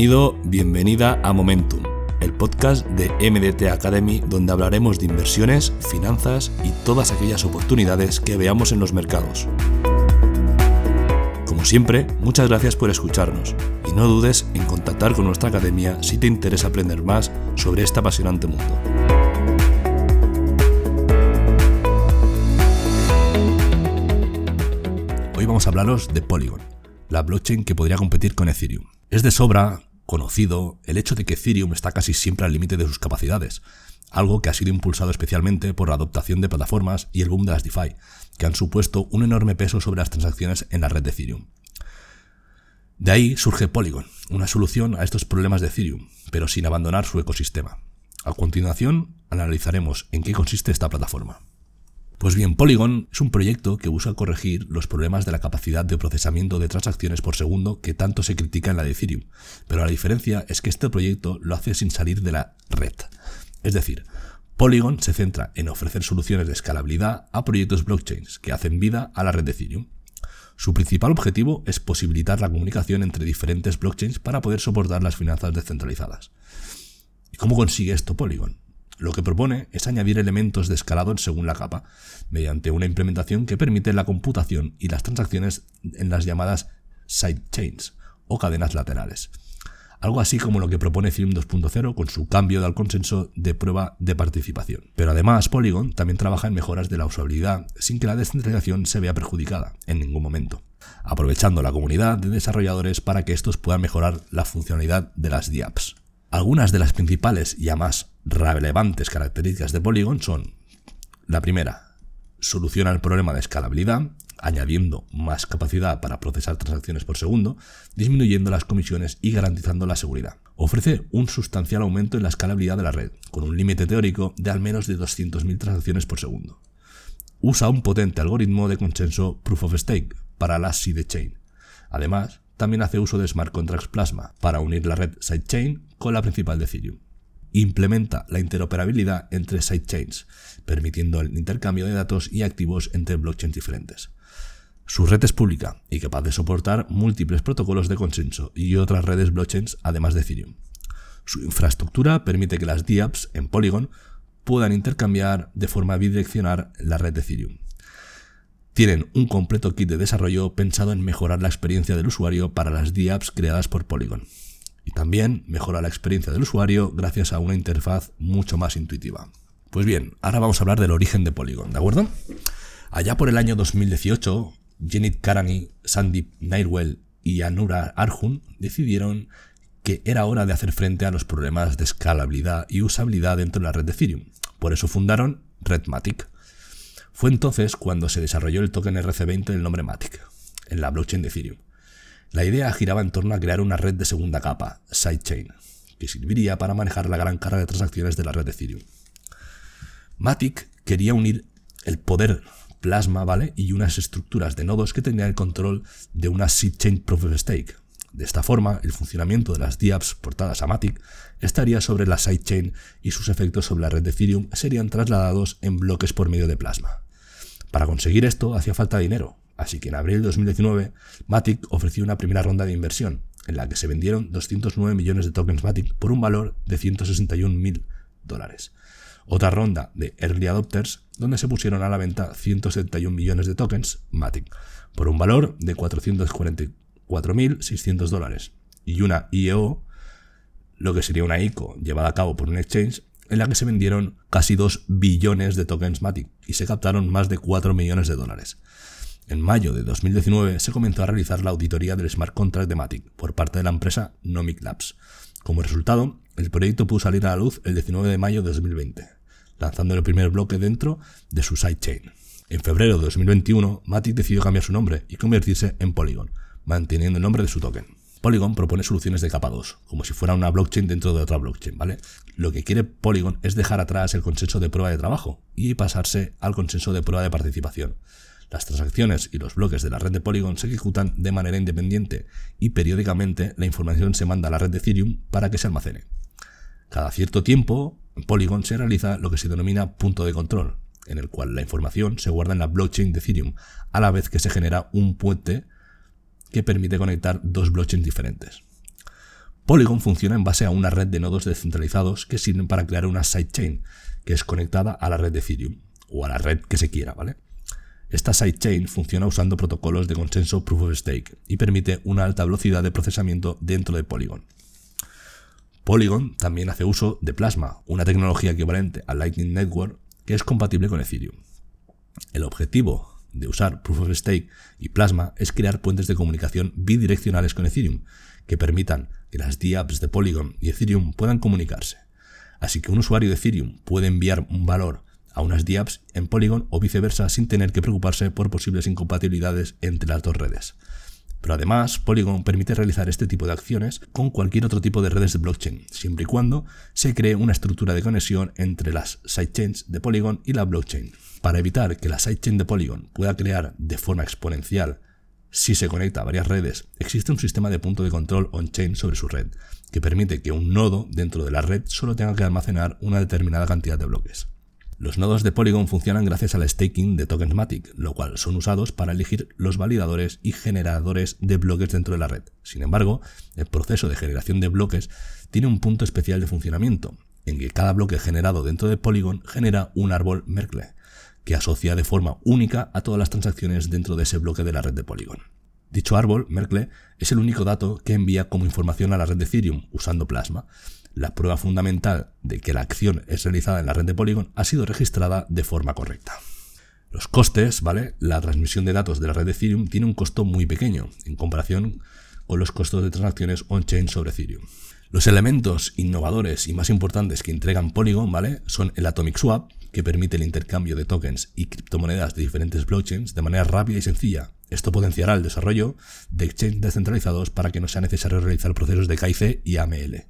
Bienvenido, bienvenida a Momentum, el podcast de MDT Academy donde hablaremos de inversiones, finanzas y todas aquellas oportunidades que veamos en los mercados. Como siempre, muchas gracias por escucharnos y no dudes en contactar con nuestra academia si te interesa aprender más sobre este apasionante mundo. Hoy vamos a hablaros de Polygon, la blockchain que podría competir con Ethereum. Es de sobra conocido el hecho de que Ethereum está casi siempre al límite de sus capacidades, algo que ha sido impulsado especialmente por la adoptación de plataformas y el boom de las DeFi, que han supuesto un enorme peso sobre las transacciones en la red de Ethereum. De ahí surge Polygon, una solución a estos problemas de Ethereum, pero sin abandonar su ecosistema. A continuación, analizaremos en qué consiste esta plataforma. Pues bien, Polygon es un proyecto que busca corregir los problemas de la capacidad de procesamiento de transacciones por segundo que tanto se critica en la de Ethereum, pero la diferencia es que este proyecto lo hace sin salir de la red. Es decir, Polygon se centra en ofrecer soluciones de escalabilidad a proyectos blockchains que hacen vida a la red de Ethereum. Su principal objetivo es posibilitar la comunicación entre diferentes blockchains para poder soportar las finanzas descentralizadas. ¿Y cómo consigue esto Polygon? Lo que propone es añadir elementos de escalado según la capa, mediante una implementación que permite la computación y las transacciones en las llamadas sidechains o cadenas laterales. Algo así como lo que propone Ethereum 2.0 con su cambio del consenso de prueba de participación. Pero además Polygon también trabaja en mejoras de la usabilidad sin que la descentralización se vea perjudicada en ningún momento, aprovechando la comunidad de desarrolladores para que estos puedan mejorar la funcionalidad de las DApps. Algunas de las principales y más relevantes características de Polygon son la primera, soluciona el problema de escalabilidad, añadiendo más capacidad para procesar transacciones por segundo, disminuyendo las comisiones y garantizando la seguridad. Ofrece un sustancial aumento en la escalabilidad de la red, con un límite teórico de al menos de 200.000 transacciones por segundo. Usa un potente algoritmo de consenso Proof of Stake para la sidechain. Además, también hace uso de Smart Contracts Plasma para unir la red sidechain con la principal de Ethereum. Implementa la interoperabilidad entre sidechains, permitiendo el intercambio de datos y activos entre blockchains diferentes. Su red es pública y capaz de soportar múltiples protocolos de consenso y otras redes blockchains además de Ethereum. Su infraestructura permite que las DApps en Polygon puedan intercambiar de forma bidireccional la red de Ethereum tienen un completo kit de desarrollo pensado en mejorar la experiencia del usuario para las DApps creadas por Polygon. Y también mejora la experiencia del usuario gracias a una interfaz mucho más intuitiva. Pues bien, ahora vamos a hablar del origen de Polygon, ¿de acuerdo? Allá por el año 2018, Jenit Karani, Sandeep Nairwell y Anura Arjun decidieron que era hora de hacer frente a los problemas de escalabilidad y usabilidad dentro de la red de Ethereum. Por eso fundaron Redmatic, fue entonces cuando se desarrolló el token RC20 del nombre Matic, en la blockchain de Ethereum. La idea giraba en torno a crear una red de segunda capa, sidechain, que serviría para manejar la gran carga de transacciones de la red de Ethereum. Matic quería unir el poder Plasma, ¿vale? Y unas estructuras de nodos que tenían el control de una sidechain proof of stake. De esta forma, el funcionamiento de las DApps portadas a Matic estaría sobre la sidechain y sus efectos sobre la red de Ethereum serían trasladados en bloques por medio de Plasma. Para conseguir esto hacía falta dinero, así que en abril de 2019 Matic ofreció una primera ronda de inversión, en la que se vendieron 209 millones de tokens Matic por un valor de 161 mil dólares. Otra ronda de Early Adopters, donde se pusieron a la venta 171 millones de tokens Matic, por un valor de 444.600 dólares. Y una IEO, lo que sería una ICO llevada a cabo por un exchange, en la que se vendieron casi 2 billones de tokens Matic y se captaron más de 4 millones de dólares. En mayo de 2019 se comenzó a realizar la auditoría del smart contract de Matic por parte de la empresa Nomic Labs. Como resultado, el proyecto pudo salir a la luz el 19 de mayo de 2020, lanzando el primer bloque dentro de su sidechain. En febrero de 2021, Matic decidió cambiar su nombre y convertirse en Polygon, manteniendo el nombre de su token. Polygon propone soluciones de capa 2, como si fuera una blockchain dentro de otra blockchain, ¿vale? Lo que quiere Polygon es dejar atrás el consenso de prueba de trabajo y pasarse al consenso de prueba de participación. Las transacciones y los bloques de la red de Polygon se ejecutan de manera independiente y periódicamente la información se manda a la red de Ethereum para que se almacene. Cada cierto tiempo, en Polygon se realiza lo que se denomina punto de control, en el cual la información se guarda en la blockchain de Ethereum, a la vez que se genera un puente que permite conectar dos blockchains diferentes. Polygon funciona en base a una red de nodos descentralizados que sirven para crear una sidechain, que es conectada a la red de Ethereum, o a la red que se quiera, ¿vale? Esta sidechain funciona usando protocolos de consenso Proof of Stake y permite una alta velocidad de procesamiento dentro de Polygon. Polygon también hace uso de Plasma, una tecnología equivalente a Lightning Network que es compatible con Ethereum. El objetivo de usar Proof of Stake y Plasma es crear puentes de comunicación bidireccionales con Ethereum que permitan que las DApps de Polygon y Ethereum puedan comunicarse. Así que un usuario de Ethereum puede enviar un valor a unas DApps en Polygon o viceversa sin tener que preocuparse por posibles incompatibilidades entre las dos redes. Pero además, Polygon permite realizar este tipo de acciones con cualquier otro tipo de redes de blockchain, siempre y cuando se cree una estructura de conexión entre las sidechains de Polygon y la blockchain. Para evitar que la sidechain de Polygon pueda crear de forma exponencial si se conecta a varias redes, existe un sistema de punto de control on-chain sobre su red, que permite que un nodo dentro de la red solo tenga que almacenar una determinada cantidad de bloques. Los nodos de Polygon funcionan gracias al staking de tokens Matic, lo cual son usados para elegir los validadores y generadores de bloques dentro de la red. Sin embargo, el proceso de generación de bloques tiene un punto especial de funcionamiento, en que cada bloque generado dentro de Polygon genera un árbol Merkle, que asocia de forma única a todas las transacciones dentro de ese bloque de la red de Polygon. Dicho árbol, Merkle, es el único dato que envía como información a la red de Ethereum usando Plasma. La prueba fundamental de que la acción es realizada en la red de Polygon ha sido registrada de forma correcta. Los costes, ¿vale? La transmisión de datos de la red de Ethereum tiene un costo muy pequeño en comparación con los costos de transacciones on-chain sobre Ethereum. Los elementos innovadores y más importantes que entregan Polygon, ¿vale? Son el Atomic Swap, que permite el intercambio de tokens y criptomonedas de diferentes blockchains de manera rápida y sencilla. Esto potenciará el desarrollo de exchanges descentralizados para que no sea necesario realizar procesos de KIC y AML.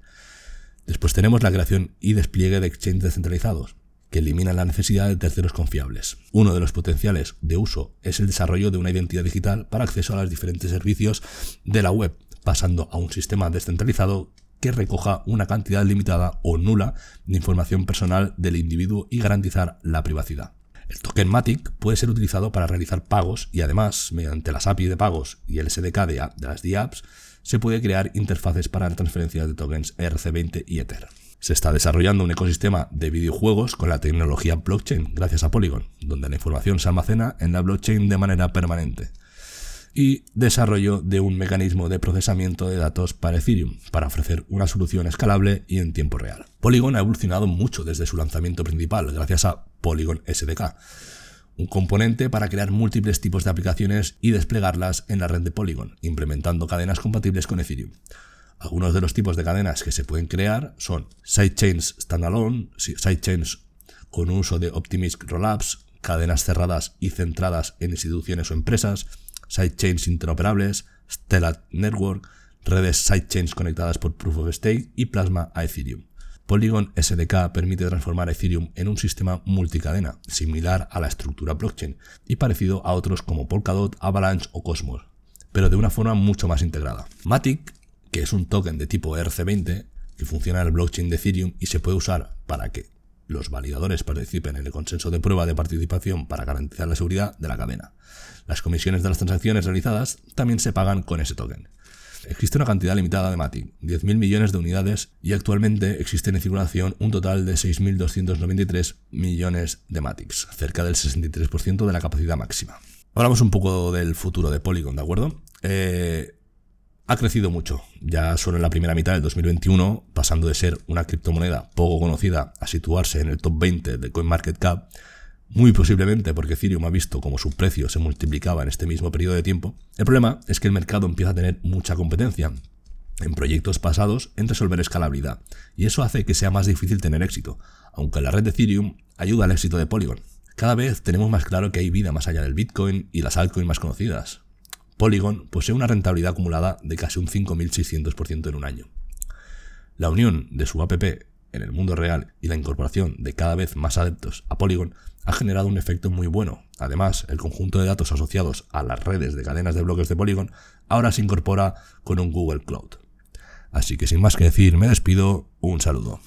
Después tenemos la creación y despliegue de exchanges descentralizados, que eliminan la necesidad de terceros confiables. Uno de los potenciales de uso es el desarrollo de una identidad digital para acceso a los diferentes servicios de la web, pasando a un sistema descentralizado que recoja una cantidad limitada o nula de información personal del individuo y garantizar la privacidad. El token Matic puede ser utilizado para realizar pagos y además, mediante las API de pagos y el SDK de, las DApps, se puede crear interfaces para transferencias de tokens ERC20 y Ether. Se está desarrollando un ecosistema de videojuegos con la tecnología blockchain gracias a Polygon, donde la información se almacena en la blockchain de manera permanente y desarrollo de un mecanismo de procesamiento de datos para Ethereum, para ofrecer una solución escalable y en tiempo real. Polygon ha evolucionado mucho desde su lanzamiento principal, gracias a Polygon SDK, un componente para crear múltiples tipos de aplicaciones y desplegarlas en la red de Polygon, implementando cadenas compatibles con Ethereum. Algunos de los tipos de cadenas que se pueden crear son sidechains standalone, sidechains con uso de Optimistic Rollups, cadenas cerradas y centradas en instituciones o empresas, sidechains interoperables, Stellar Network, redes sidechains conectadas por Proof of Stake y Plasma a Ethereum. Polygon SDK permite transformar Ethereum en un sistema multicadena, similar a la estructura blockchain y parecido a otros como Polkadot, Avalanche o Cosmos, pero de una forma mucho más integrada. Matic, que es un token de tipo ERC20 que funciona en el blockchain de Ethereum y se puede usar para que los validadores participen en el consenso de prueba de participación para garantizar la seguridad de la cadena. Las comisiones de las transacciones realizadas también se pagan con ese token. Existe una cantidad limitada de Matic, 10.000 millones de unidades, y actualmente existen en circulación un total de 6.293 millones de Matics, cerca del 63% de la capacidad máxima. Hablamos un poco del futuro de Polygon, ¿de acuerdo? Eh, ha crecido mucho. Ya solo en la primera mitad del 2021, pasando de ser una criptomoneda poco conocida a situarse en el top 20 de CoinMarketCap, muy posiblemente porque Ethereum ha visto como su precio se multiplicaba en este mismo periodo de tiempo. El problema es que el mercado empieza a tener mucha competencia en proyectos pasados en resolver escalabilidad, y eso hace que sea más difícil tener éxito, aunque la red de Ethereum ayuda al éxito de Polygon. Cada vez tenemos más claro que hay vida más allá del Bitcoin y las altcoins más conocidas. Polygon posee una rentabilidad acumulada de casi un 5.600% en un año. La unión de su app en el mundo real y la incorporación de cada vez más adeptos a Polygon ha generado un efecto muy bueno. Además, el conjunto de datos asociados a las redes de cadenas de bloques de Polygon ahora se incorpora con un Google Cloud. Así que sin más que decir, me despido, un saludo.